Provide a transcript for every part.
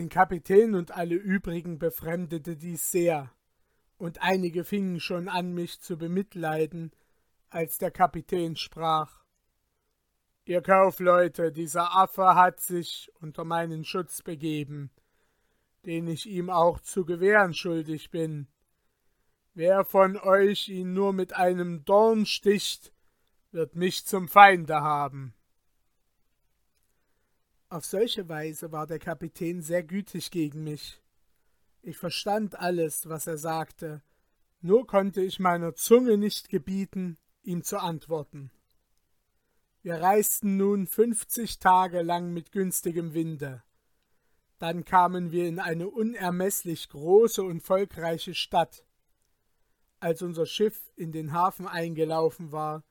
Den Kapitän und alle übrigen befremdete dies sehr, und einige fingen schon an, mich zu bemitleiden, als der Kapitän sprach. Ihr Kaufleute, dieser Affe hat sich unter meinen Schutz begeben, den ich ihm auch zu gewähren schuldig bin. Wer von euch ihn nur mit einem Dorn sticht, wird mich zum Feinde haben. Auf solche Weise war der Kapitän sehr gütig gegen mich. Ich verstand alles, was er sagte, nur konnte ich meiner Zunge nicht gebieten, ihm zu antworten. Wir reisten nun fünfzig Tage lang mit günstigem Winde. Dann kamen wir in eine unermeßlich große und volkreiche Stadt. Als unser Schiff in den Hafen eingelaufen war,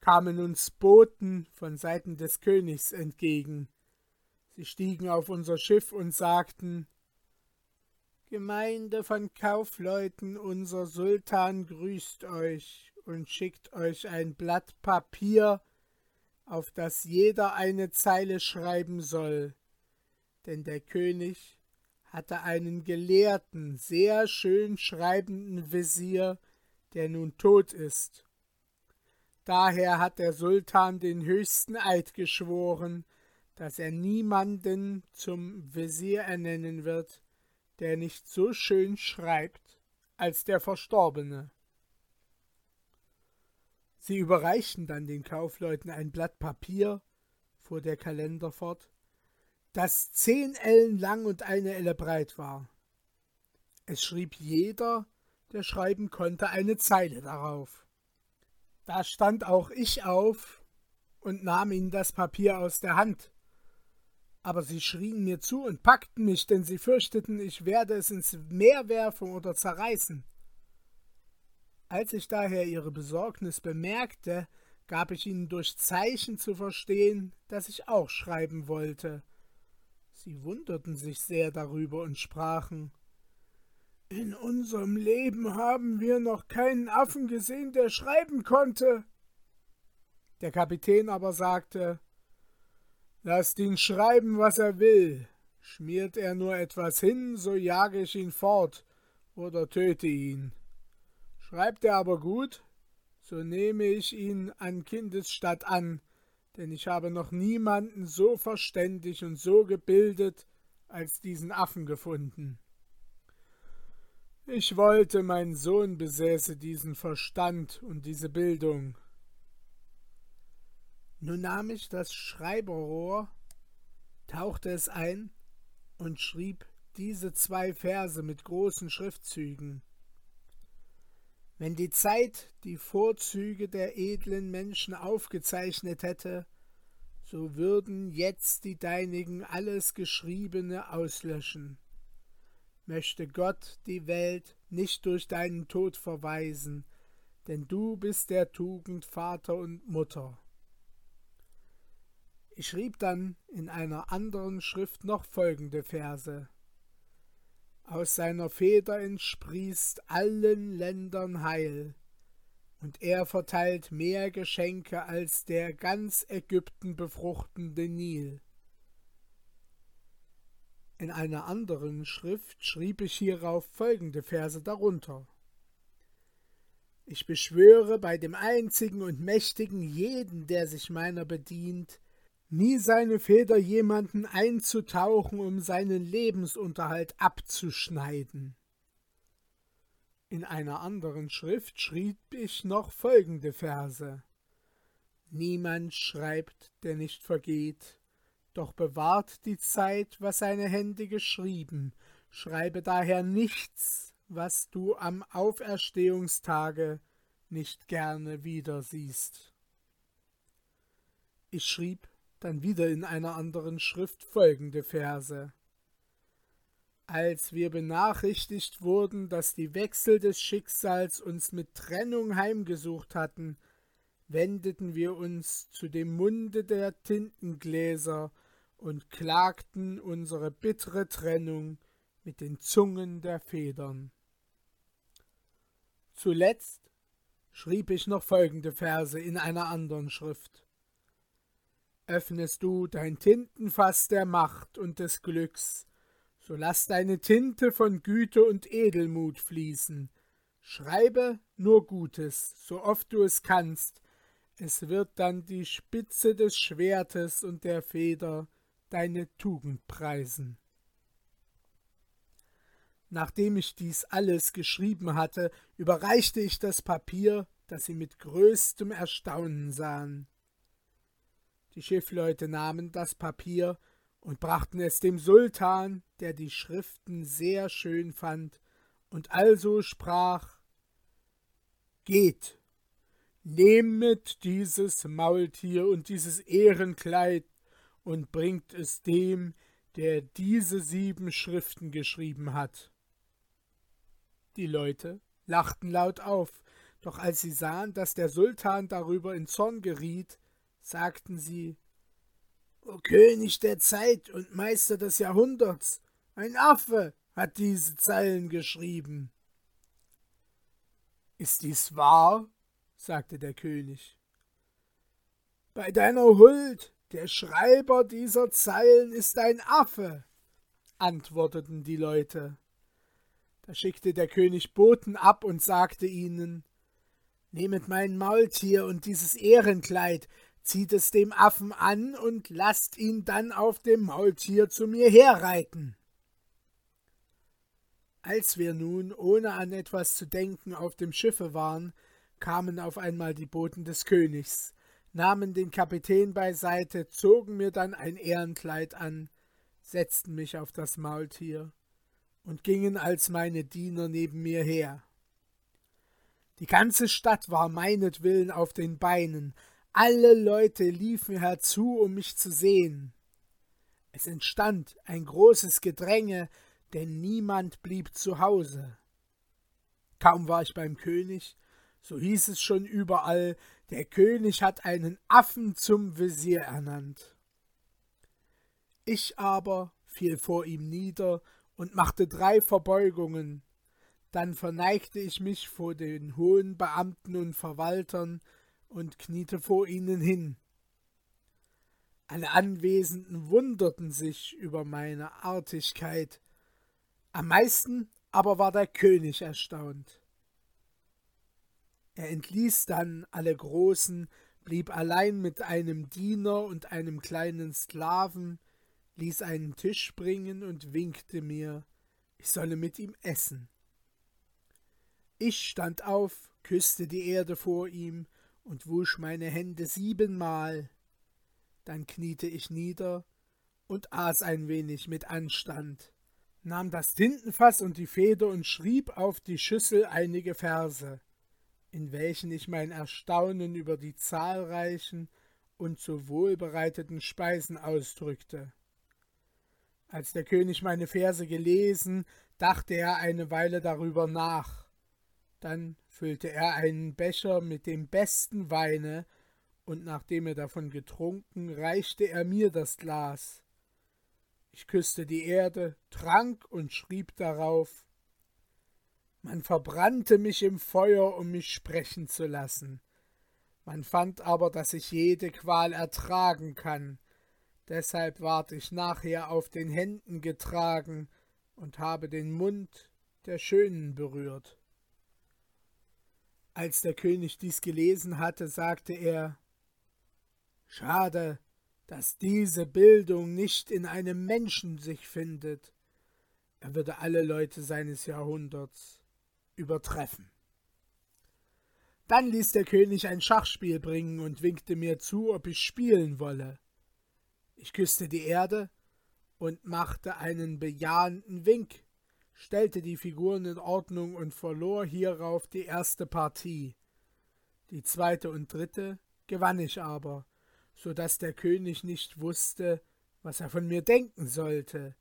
kamen uns Boten von Seiten des Königs entgegen, Sie stiegen auf unser Schiff und sagten Gemeinde von Kaufleuten, unser Sultan grüßt euch und schickt euch ein Blatt Papier, auf das jeder eine Zeile schreiben soll, denn der König hatte einen gelehrten, sehr schön schreibenden Visier, der nun tot ist. Daher hat der Sultan den höchsten Eid geschworen, dass er niemanden zum Visier ernennen wird, der nicht so schön schreibt als der Verstorbene. Sie überreichten dann den Kaufleuten ein Blatt Papier, fuhr der Kalender fort, das zehn Ellen lang und eine Elle breit war. Es schrieb jeder, der schreiben konnte, eine Zeile darauf. Da stand auch ich auf und nahm ihnen das Papier aus der Hand aber sie schrien mir zu und packten mich, denn sie fürchteten, ich werde es ins Meer werfen oder zerreißen. Als ich daher ihre Besorgnis bemerkte, gab ich ihnen durch Zeichen zu verstehen, dass ich auch schreiben wollte. Sie wunderten sich sehr darüber und sprachen In unserem Leben haben wir noch keinen Affen gesehen, der schreiben konnte. Der Kapitän aber sagte Lasst ihn schreiben, was er will. Schmiert er nur etwas hin, so jage ich ihn fort oder töte ihn. Schreibt er aber gut, so nehme ich ihn an Kindesstatt an, denn ich habe noch niemanden so verständig und so gebildet als diesen Affen gefunden. Ich wollte, mein Sohn besäße diesen Verstand und diese Bildung, nun nahm ich das Schreiberrohr, tauchte es ein und schrieb diese zwei Verse mit großen Schriftzügen. Wenn die Zeit die Vorzüge der edlen Menschen aufgezeichnet hätte, so würden jetzt die deinigen alles Geschriebene auslöschen. Möchte Gott die Welt nicht durch deinen Tod verweisen, denn du bist der Tugend Vater und Mutter. Ich schrieb dann in einer anderen Schrift noch folgende Verse. Aus seiner Feder entsprießt allen Ländern Heil, und er verteilt mehr Geschenke als der ganz Ägypten befruchtende Nil. In einer anderen Schrift schrieb ich hierauf folgende Verse darunter. Ich beschwöre bei dem einzigen und mächtigen jeden, der sich meiner bedient, nie seine Feder jemanden einzutauchen, um seinen Lebensunterhalt abzuschneiden. In einer anderen Schrift schrieb ich noch folgende Verse Niemand schreibt, der nicht vergeht, doch bewahrt die Zeit, was seine Hände geschrieben, schreibe daher nichts, was du am Auferstehungstage nicht gerne wieder siehst. Ich schrieb dann wieder in einer anderen Schrift folgende Verse. Als wir benachrichtigt wurden, dass die Wechsel des Schicksals uns mit Trennung heimgesucht hatten, wendeten wir uns zu dem Munde der Tintengläser und klagten unsere bittere Trennung mit den Zungen der Federn. Zuletzt schrieb ich noch folgende Verse in einer anderen Schrift öffnest du dein Tintenfass der Macht und des Glücks, so lass deine Tinte von Güte und Edelmut fließen. Schreibe nur Gutes, so oft du es kannst, es wird dann die Spitze des Schwertes und der Feder deine Tugend preisen. Nachdem ich dies alles geschrieben hatte, überreichte ich das Papier, das sie mit größtem Erstaunen sahen. Die Schiffleute nahmen das Papier und brachten es dem Sultan, der die Schriften sehr schön fand, und also sprach Geht, nehmet dieses Maultier und dieses Ehrenkleid und bringt es dem, der diese sieben Schriften geschrieben hat. Die Leute lachten laut auf, doch als sie sahen, dass der Sultan darüber in Zorn geriet, sagten sie O König der Zeit und Meister des Jahrhunderts, ein Affe hat diese Zeilen geschrieben. Ist dies wahr? sagte der König. Bei deiner Huld, der Schreiber dieser Zeilen ist ein Affe, antworteten die Leute. Da schickte der König Boten ab und sagte ihnen Nehmet mein Maultier und dieses Ehrenkleid, zieht es dem Affen an und lasst ihn dann auf dem Maultier zu mir herreiten. Als wir nun, ohne an etwas zu denken, auf dem Schiffe waren, kamen auf einmal die Boten des Königs, nahmen den Kapitän beiseite, zogen mir dann ein Ehrenkleid an, setzten mich auf das Maultier und gingen als meine Diener neben mir her. Die ganze Stadt war meinetwillen auf den Beinen, alle Leute liefen herzu, um mich zu sehen. Es entstand ein großes Gedränge, denn niemand blieb zu Hause. Kaum war ich beim König, so hieß es schon überall, der König hat einen Affen zum Visier ernannt. Ich aber fiel vor ihm nieder und machte drei Verbeugungen. Dann verneigte ich mich vor den hohen Beamten und Verwaltern und kniete vor ihnen hin. Alle Anwesenden wunderten sich über meine Artigkeit, am meisten aber war der König erstaunt. Er entließ dann alle Großen, blieb allein mit einem Diener und einem kleinen Sklaven, ließ einen Tisch bringen und winkte mir, ich solle mit ihm essen. Ich stand auf, küsste die Erde vor ihm und wusch meine Hände siebenmal. Dann kniete ich nieder und aß ein wenig mit Anstand, nahm das Tintenfass und die Feder und schrieb auf die Schüssel einige Verse, in welchen ich mein Erstaunen über die zahlreichen und so wohlbereiteten Speisen ausdrückte. Als der König meine Verse gelesen, dachte er eine Weile darüber nach. Dann füllte er einen Becher mit dem besten Weine, und nachdem er davon getrunken, reichte er mir das Glas. Ich küsste die Erde, trank und schrieb darauf Man verbrannte mich im Feuer, um mich sprechen zu lassen. Man fand aber, dass ich jede Qual ertragen kann, Deshalb ward ich nachher auf den Händen getragen und habe den Mund der Schönen berührt. Als der König dies gelesen hatte, sagte er Schade, dass diese Bildung nicht in einem Menschen sich findet. Er würde alle Leute seines Jahrhunderts übertreffen. Dann ließ der König ein Schachspiel bringen und winkte mir zu, ob ich spielen wolle. Ich küsste die Erde und machte einen bejahenden Wink, stellte die Figuren in Ordnung und verlor hierauf die erste Partie. Die zweite und dritte gewann ich aber, so dass der König nicht wusste, was er von mir denken sollte.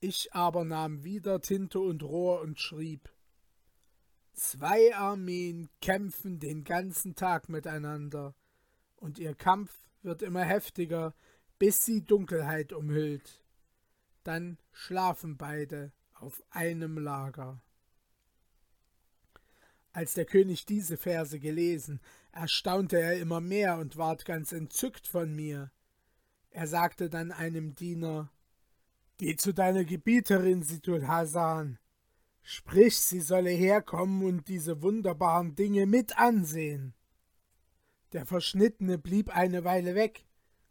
Ich aber nahm wieder Tinte und Rohr und schrieb Zwei Armeen kämpfen den ganzen Tag miteinander, und ihr Kampf wird immer heftiger, bis sie Dunkelheit umhüllt. Dann schlafen beide auf einem Lager. Als der König diese Verse gelesen, erstaunte er immer mehr und ward ganz entzückt von mir. Er sagte dann einem Diener Geh zu deiner Gebieterin, Situl Hasan. Sprich, sie solle herkommen und diese wunderbaren Dinge mit ansehen. Der Verschnittene blieb eine Weile weg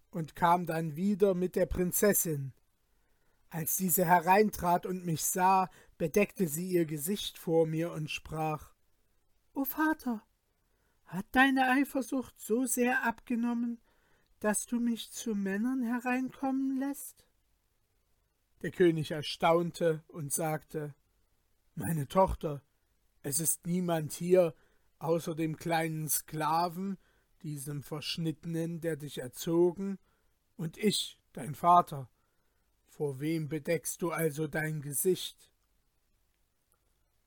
und kam dann wieder mit der Prinzessin. Als diese hereintrat und mich sah, bedeckte sie ihr Gesicht vor mir und sprach O Vater, hat deine Eifersucht so sehr abgenommen, dass du mich zu Männern hereinkommen lässt? Der König erstaunte und sagte meine Tochter, es ist niemand hier außer dem kleinen Sklaven, diesem Verschnittenen, der dich erzogen, und ich, dein Vater. Vor wem bedeckst du also dein Gesicht?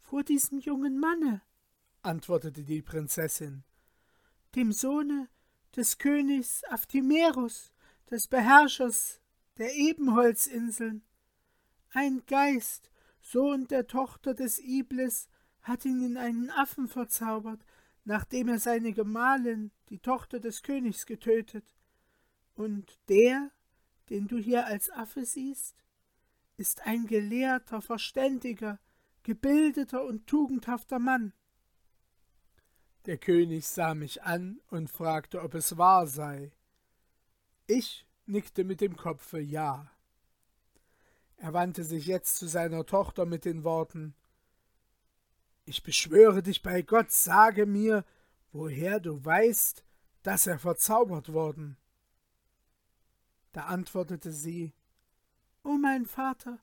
Vor diesem jungen Manne, antwortete die Prinzessin, dem Sohne des Königs Aphthimerus, des Beherrschers der Ebenholzinseln. Ein Geist, Sohn der Tochter des Iblis, hat ihn in einen Affen verzaubert, nachdem er seine Gemahlin, die Tochter des Königs, getötet. Und der, den du hier als Affe siehst, ist ein gelehrter, verständiger, gebildeter und tugendhafter Mann. Der König sah mich an und fragte, ob es wahr sei. Ich nickte mit dem Kopfe ja. Er wandte sich jetzt zu seiner Tochter mit den Worten Ich beschwöre dich bei Gott, sage mir, woher du weißt, dass er verzaubert worden. Da antwortete sie O mein Vater,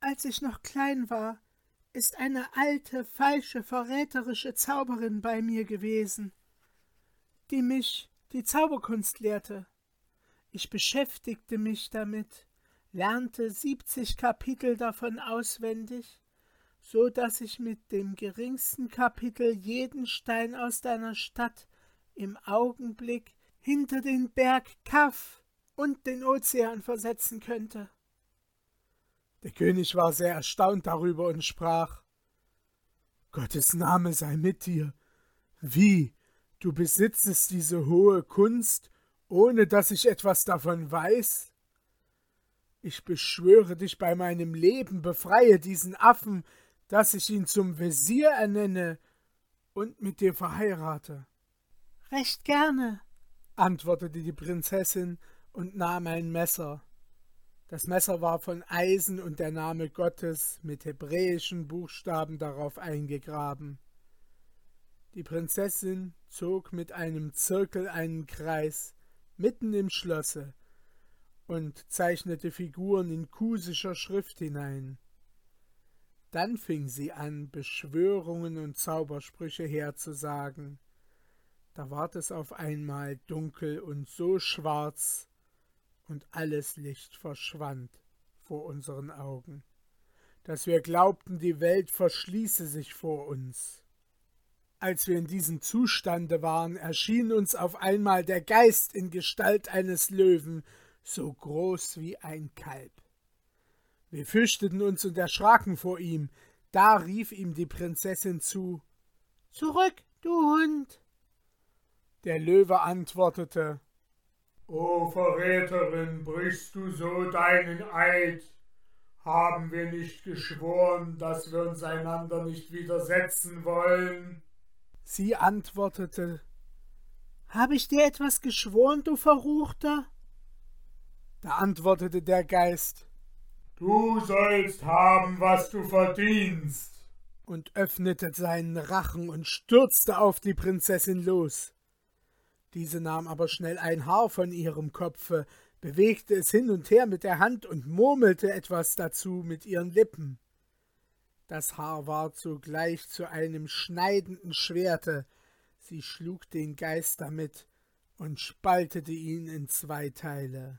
als ich noch klein war, ist eine alte, falsche, verräterische Zauberin bei mir gewesen, die mich die Zauberkunst lehrte. Ich beschäftigte mich damit, lernte siebzig Kapitel davon auswendig, so dass ich mit dem geringsten Kapitel jeden Stein aus deiner Stadt im Augenblick hinter den Berg Kaf und den Ozean versetzen könnte. Der König war sehr erstaunt darüber und sprach Gottes Name sei mit dir. Wie, du besitzest diese hohe Kunst, ohne dass ich etwas davon weiß? Ich beschwöre dich bei meinem Leben, befreie diesen Affen, dass ich ihn zum Wesir ernenne und mit dir verheirate. Recht gerne, antwortete die Prinzessin und nahm ein Messer. Das Messer war von Eisen und der Name Gottes mit hebräischen Buchstaben darauf eingegraben. Die Prinzessin zog mit einem Zirkel einen Kreis mitten im Schlosse, und zeichnete Figuren in kusischer Schrift hinein. Dann fing sie an, Beschwörungen und Zaubersprüche herzusagen. Da ward es auf einmal dunkel und so schwarz, und alles Licht verschwand vor unseren Augen, dass wir glaubten, die Welt verschließe sich vor uns. Als wir in diesem Zustande waren, erschien uns auf einmal der Geist in Gestalt eines Löwen so groß wie ein Kalb. Wir fürchteten uns und erschraken vor ihm. Da rief ihm die Prinzessin zu Zurück, du Hund. Der Löwe antwortete O Verräterin, brichst du so deinen Eid? Haben wir nicht geschworen, dass wir uns einander nicht widersetzen wollen? Sie antwortete Habe ich dir etwas geschworen, du Verruchter? Da antwortete der Geist Du sollst haben, was du verdienst, und öffnete seinen Rachen und stürzte auf die Prinzessin los. Diese nahm aber schnell ein Haar von ihrem Kopfe, bewegte es hin und her mit der Hand und murmelte etwas dazu mit ihren Lippen. Das Haar ward sogleich zu einem schneidenden Schwerte, sie schlug den Geist damit und spaltete ihn in zwei Teile.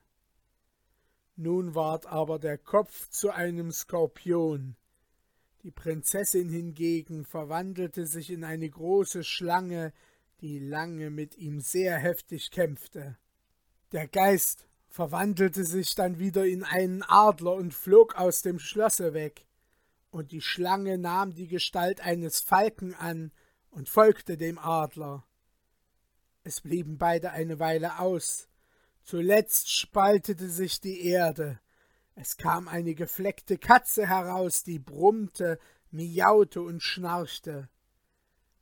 Nun ward aber der Kopf zu einem Skorpion. Die Prinzessin hingegen verwandelte sich in eine große Schlange, die lange mit ihm sehr heftig kämpfte. Der Geist verwandelte sich dann wieder in einen Adler und flog aus dem Schlosse weg, und die Schlange nahm die Gestalt eines Falken an und folgte dem Adler. Es blieben beide eine Weile aus, Zuletzt spaltete sich die Erde. Es kam eine gefleckte Katze heraus, die brummte, miaute und schnarchte.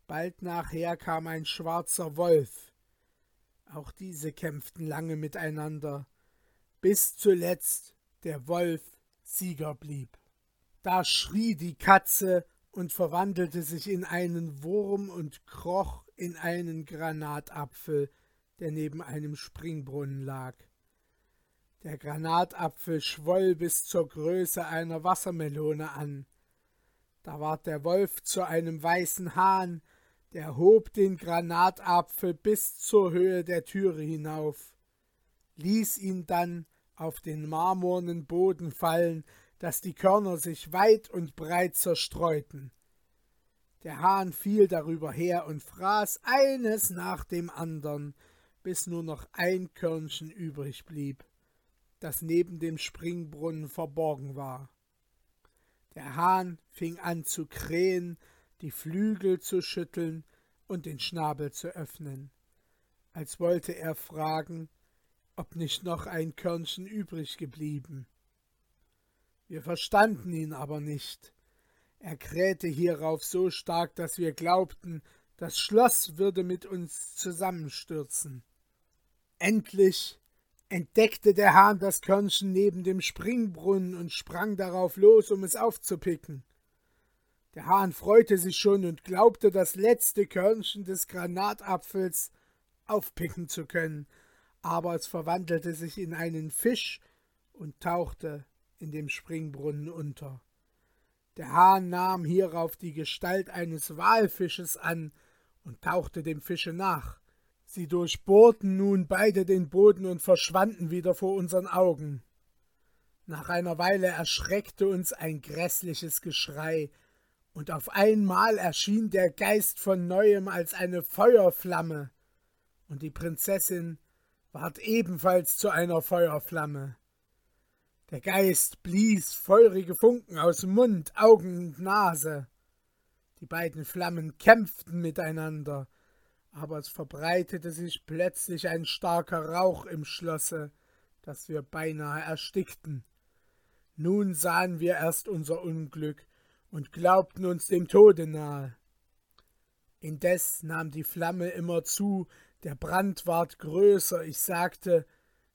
Bald nachher kam ein schwarzer Wolf. Auch diese kämpften lange miteinander, bis zuletzt der Wolf Sieger blieb. Da schrie die Katze und verwandelte sich in einen Wurm und kroch in einen Granatapfel, der neben einem Springbrunnen lag. Der Granatapfel schwoll bis zur Größe einer Wassermelone an. Da ward der Wolf zu einem weißen Hahn, der hob den Granatapfel bis zur Höhe der Türe hinauf, ließ ihn dann auf den marmornen Boden fallen, dass die Körner sich weit und breit zerstreuten. Der Hahn fiel darüber her und fraß eines nach dem andern, bis nur noch ein Körnchen übrig blieb, das neben dem Springbrunnen verborgen war. Der Hahn fing an zu krähen, die Flügel zu schütteln und den Schnabel zu öffnen, als wollte er fragen, ob nicht noch ein Körnchen übrig geblieben. Wir verstanden ihn aber nicht. Er krähte hierauf so stark, dass wir glaubten, das Schloss würde mit uns zusammenstürzen. Endlich entdeckte der Hahn das Körnchen neben dem Springbrunnen und sprang darauf los, um es aufzupicken. Der Hahn freute sich schon und glaubte, das letzte Körnchen des Granatapfels aufpicken zu können, aber es verwandelte sich in einen Fisch und tauchte in dem Springbrunnen unter. Der Hahn nahm hierauf die Gestalt eines Walfisches an und tauchte dem Fische nach. Sie durchbohrten nun beide den Boden und verschwanden wieder vor unseren Augen. Nach einer Weile erschreckte uns ein grässliches Geschrei, und auf einmal erschien der Geist von neuem als eine Feuerflamme, und die Prinzessin ward ebenfalls zu einer Feuerflamme. Der Geist blies feurige Funken aus Mund, Augen und Nase. Die beiden Flammen kämpften miteinander, aber es verbreitete sich plötzlich ein starker Rauch im Schlosse, dass wir beinahe erstickten. Nun sahen wir erst unser Unglück und glaubten uns dem Tode nahe. Indes nahm die Flamme immer zu, der Brand ward größer, ich sagte,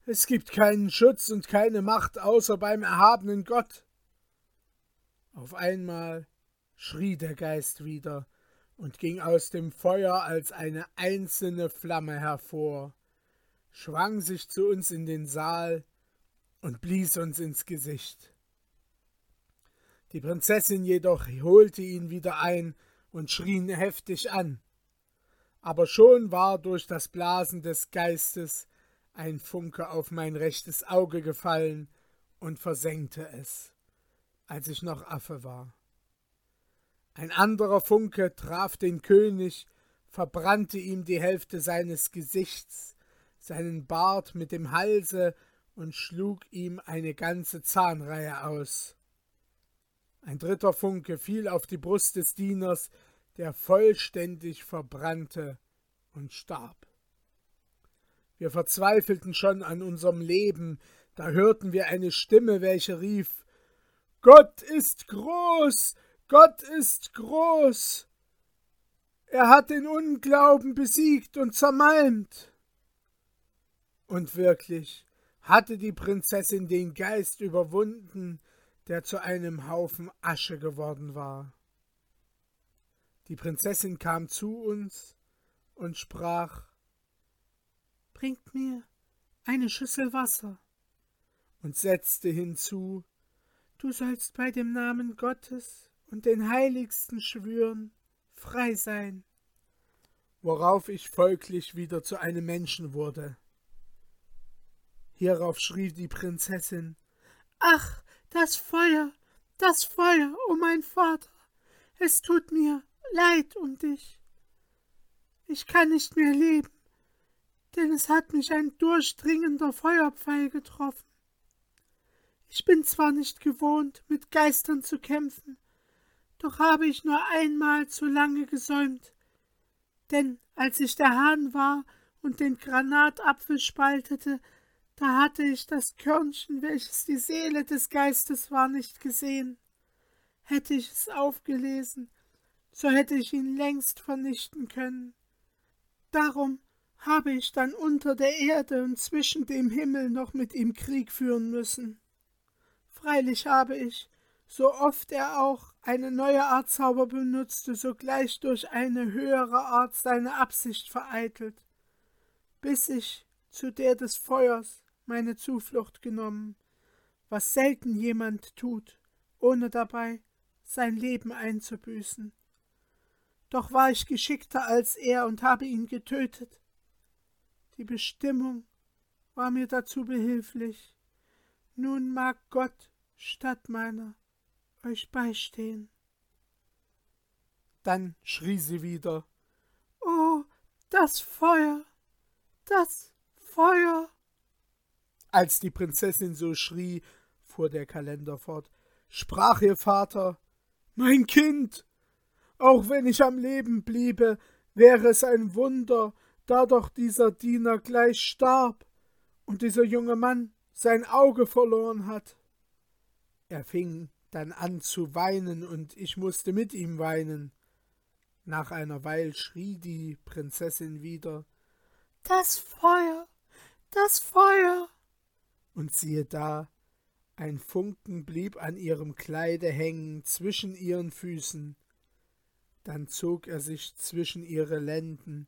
es gibt keinen Schutz und keine Macht außer beim erhabenen Gott. Auf einmal schrie der Geist wieder und ging aus dem Feuer als eine einzelne Flamme hervor, schwang sich zu uns in den Saal und blies uns ins Gesicht. Die Prinzessin jedoch holte ihn wieder ein und schrie ihn heftig an. Aber schon war durch das Blasen des Geistes ein Funke auf mein rechtes Auge gefallen und versenkte es, als ich noch Affe war. Ein anderer Funke traf den König, verbrannte ihm die Hälfte seines Gesichts, seinen Bart mit dem Halse und schlug ihm eine ganze Zahnreihe aus. Ein dritter Funke fiel auf die Brust des Dieners, der vollständig verbrannte und starb. Wir verzweifelten schon an unserem Leben, da hörten wir eine Stimme, welche rief Gott ist groß, Gott ist groß. Er hat den Unglauben besiegt und zermalmt. Und wirklich hatte die Prinzessin den Geist überwunden, der zu einem Haufen Asche geworden war. Die Prinzessin kam zu uns und sprach bringt mir eine Schüssel Wasser. Und setzte hinzu, du sollst bei dem Namen Gottes und den Heiligsten schwören, frei sein. Worauf ich folglich wieder zu einem Menschen wurde. Hierauf schrie die Prinzessin, Ach, das Feuer, das Feuer, o oh mein Vater, es tut mir leid um dich. Ich kann nicht mehr leben denn es hat mich ein durchdringender Feuerpfeil getroffen. Ich bin zwar nicht gewohnt, mit Geistern zu kämpfen, doch habe ich nur einmal zu lange gesäumt, denn als ich der Hahn war und den Granatapfel spaltete, Da hatte ich das Körnchen, welches die Seele des Geistes war, nicht gesehen. Hätte ich es aufgelesen, so hätte ich ihn längst vernichten können. Darum habe ich dann unter der Erde und zwischen dem Himmel noch mit ihm Krieg führen müssen. Freilich habe ich, so oft er auch eine neue Art Zauber benutzte, sogleich durch eine höhere Art seine Absicht vereitelt, bis ich zu der des Feuers meine Zuflucht genommen, was selten jemand tut, ohne dabei sein Leben einzubüßen. Doch war ich geschickter als er und habe ihn getötet. Die Bestimmung war mir dazu behilflich. Nun mag Gott statt meiner euch beistehen. Dann schrie sie wieder Oh, das Feuer, das Feuer. Als die Prinzessin so schrie, fuhr der Kalender fort, sprach ihr Vater Mein Kind, auch wenn ich am Leben bliebe, wäre es ein Wunder, da doch dieser Diener gleich starb und dieser junge Mann sein Auge verloren hat. Er fing dann an zu weinen, und ich musste mit ihm weinen. Nach einer Weile schrie die Prinzessin wieder Das Feuer, das Feuer und siehe da, ein Funken blieb an ihrem Kleide hängen zwischen ihren Füßen. Dann zog er sich zwischen ihre Lenden.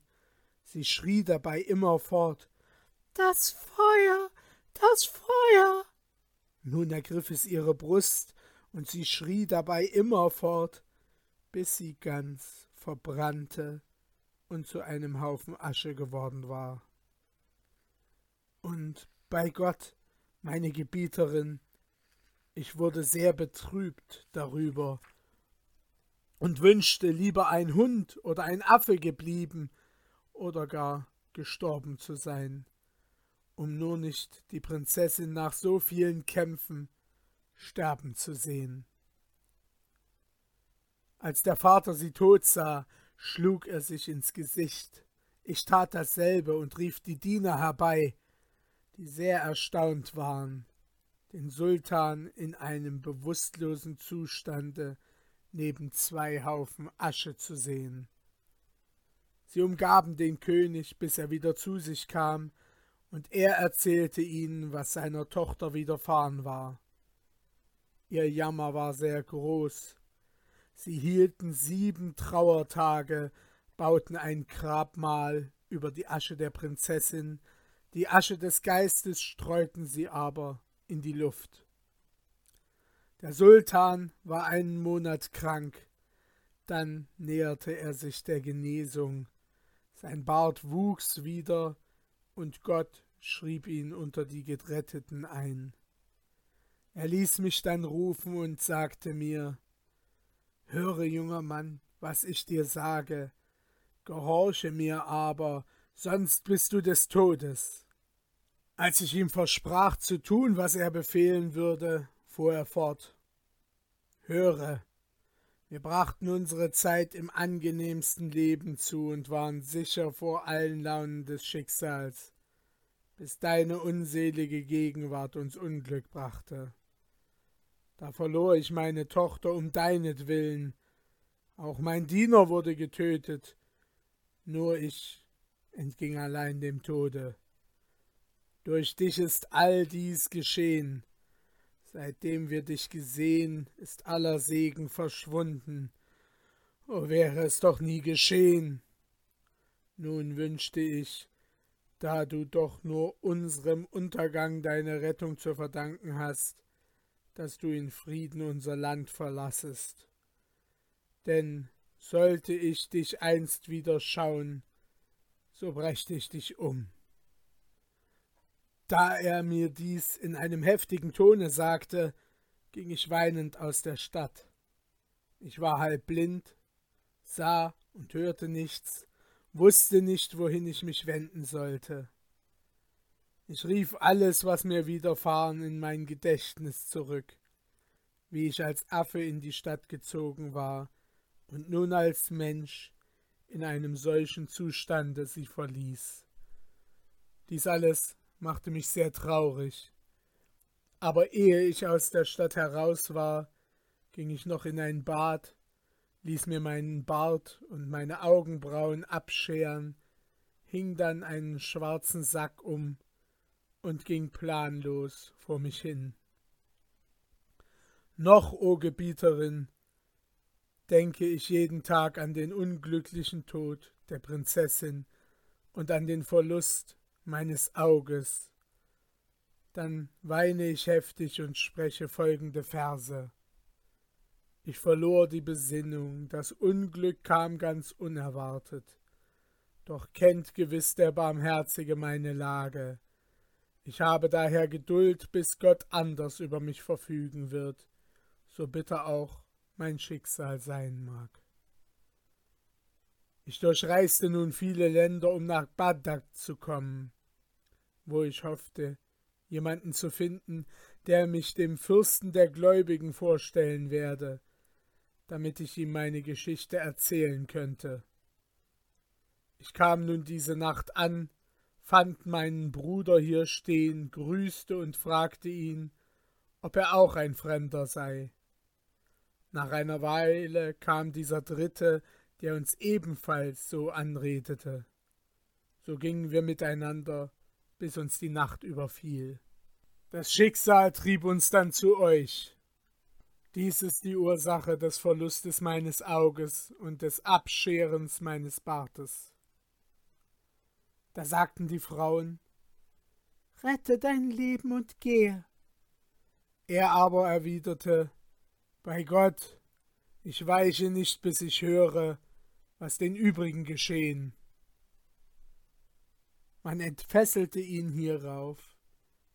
Sie schrie dabei immerfort Das Feuer, das Feuer. Nun ergriff es ihre Brust, und sie schrie dabei immerfort, bis sie ganz verbrannte und zu einem Haufen Asche geworden war. Und bei Gott, meine Gebieterin, ich wurde sehr betrübt darüber und wünschte lieber ein Hund oder ein Affe geblieben oder gar gestorben zu sein, um nur nicht die Prinzessin nach so vielen Kämpfen sterben zu sehen. Als der Vater sie tot sah, schlug er sich ins Gesicht. Ich tat dasselbe und rief die Diener herbei, die sehr erstaunt waren, den Sultan in einem bewusstlosen Zustande neben zwei Haufen Asche zu sehen. Sie umgaben den König, bis er wieder zu sich kam, und er erzählte ihnen, was seiner Tochter widerfahren war. Ihr Jammer war sehr groß. Sie hielten sieben Trauertage, bauten ein Grabmal über die Asche der Prinzessin, die Asche des Geistes streuten sie aber in die Luft. Der Sultan war einen Monat krank, dann näherte er sich der Genesung, sein Bart wuchs wieder, und Gott schrieb ihn unter die Gedretteten ein. Er ließ mich dann rufen und sagte mir Höre, junger Mann, was ich dir sage, gehorche mir aber, sonst bist du des Todes. Als ich ihm versprach zu tun, was er befehlen würde, fuhr er fort. Höre, wir brachten unsere Zeit im angenehmsten Leben zu und waren sicher vor allen Launen des Schicksals, bis deine unselige Gegenwart uns Unglück brachte. Da verlor ich meine Tochter um deinetwillen, auch mein Diener wurde getötet, nur ich entging allein dem Tode. Durch dich ist all dies geschehen. Seitdem wir dich gesehen, ist aller Segen verschwunden. Oh, wäre es doch nie geschehen. Nun wünschte ich, da du doch nur unserem Untergang deine Rettung zu verdanken hast, dass du in Frieden unser Land verlassest. Denn sollte ich dich einst wieder schauen, so brächte ich dich um. Da er mir dies in einem heftigen Tone sagte, ging ich weinend aus der Stadt. Ich war halb blind, sah und hörte nichts, wusste nicht, wohin ich mich wenden sollte. Ich rief alles, was mir widerfahren, in mein Gedächtnis zurück, wie ich als Affe in die Stadt gezogen war und nun als Mensch in einem solchen Zustande sie verließ. Dies alles machte mich sehr traurig. Aber ehe ich aus der Stadt heraus war, ging ich noch in ein Bad, ließ mir meinen Bart und meine Augenbrauen abscheren, hing dann einen schwarzen Sack um und ging planlos vor mich hin. Noch, o Gebieterin, denke ich jeden Tag an den unglücklichen Tod der Prinzessin und an den Verlust meines Auges. Dann weine ich heftig und spreche folgende Verse. Ich verlor die Besinnung, das Unglück kam ganz unerwartet. Doch kennt gewiss der Barmherzige meine Lage. Ich habe daher Geduld, bis Gott anders über mich verfügen wird, so bitter auch mein Schicksal sein mag. Ich durchreiste nun viele Länder, um nach Bagdad zu kommen, wo ich hoffte, jemanden zu finden, der mich dem Fürsten der Gläubigen vorstellen werde, damit ich ihm meine Geschichte erzählen könnte. Ich kam nun diese Nacht an, fand meinen Bruder hier stehen, grüßte und fragte ihn, ob er auch ein Fremder sei. Nach einer Weile kam dieser Dritte, der uns ebenfalls so anredete. So gingen wir miteinander, bis uns die Nacht überfiel. Das Schicksal trieb uns dann zu euch. Dies ist die Ursache des Verlustes meines Auges und des Abscherens meines Bartes. Da sagten die Frauen, Rette dein Leben und gehe. Er aber erwiderte, Bei Gott, ich weiche nicht, bis ich höre, was den übrigen geschehen. Man entfesselte ihn hierauf,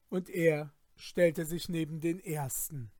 und er stellte sich neben den ersten.